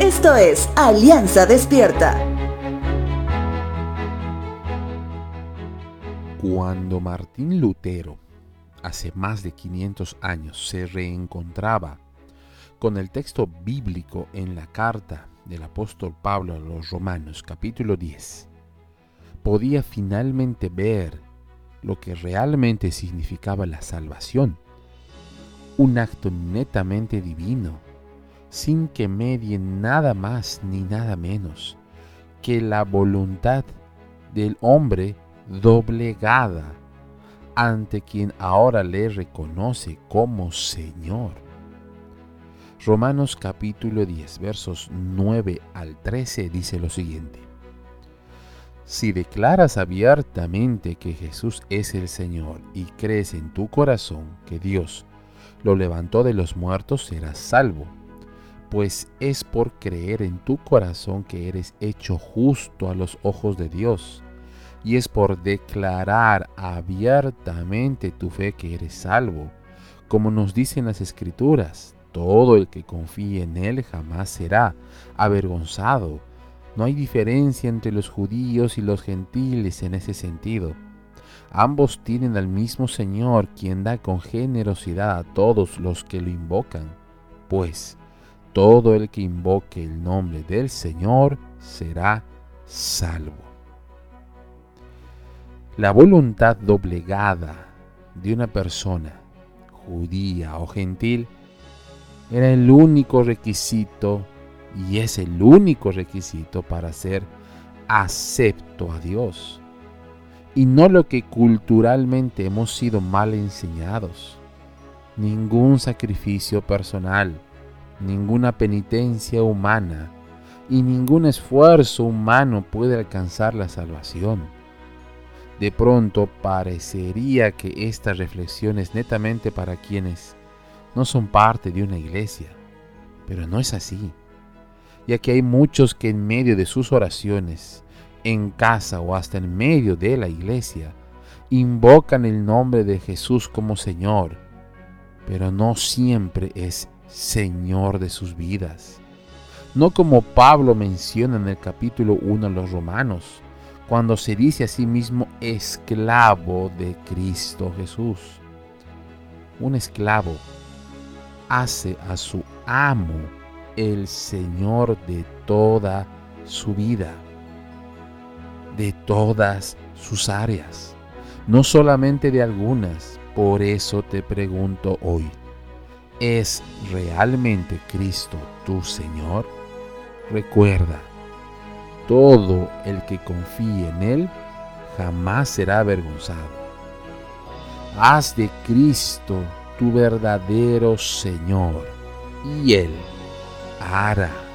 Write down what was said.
Esto es Alianza Despierta. Cuando Martín Lutero, hace más de 500 años, se reencontraba con el texto bíblico en la carta del apóstol Pablo a los Romanos capítulo 10, podía finalmente ver lo que realmente significaba la salvación, un acto netamente divino, sin que medie nada más ni nada menos que la voluntad del hombre doblegada ante quien ahora le reconoce como Señor. Romanos capítulo 10, versos 9 al 13 dice lo siguiente. Si declaras abiertamente que Jesús es el Señor y crees en tu corazón que Dios lo levantó de los muertos, serás salvo, pues es por creer en tu corazón que eres hecho justo a los ojos de Dios, y es por declarar abiertamente tu fe que eres salvo, como nos dicen las Escrituras todo el que confíe en Él jamás será avergonzado. No hay diferencia entre los judíos y los gentiles en ese sentido. Ambos tienen al mismo Señor, quien da con generosidad a todos los que lo invocan. Pues todo el que invoque el nombre del Señor será salvo. La voluntad doblegada de una persona, judía o gentil, era el único requisito y es el único requisito para ser acepto a Dios. Y no lo que culturalmente hemos sido mal enseñados. Ningún sacrificio personal, ninguna penitencia humana y ningún esfuerzo humano puede alcanzar la salvación. De pronto parecería que esta reflexión es netamente para quienes no son parte de una iglesia, pero no es así, ya que hay muchos que en medio de sus oraciones, en casa o hasta en medio de la iglesia, invocan el nombre de Jesús como Señor, pero no siempre es Señor de sus vidas. No como Pablo menciona en el capítulo 1 a los romanos, cuando se dice a sí mismo esclavo de Cristo Jesús. Un esclavo hace a su amo el Señor de toda su vida, de todas sus áreas, no solamente de algunas. Por eso te pregunto hoy, ¿es realmente Cristo tu Señor? Recuerda, todo el que confíe en Él jamás será avergonzado. Haz de Cristo tu verdadero Señor, y Él hará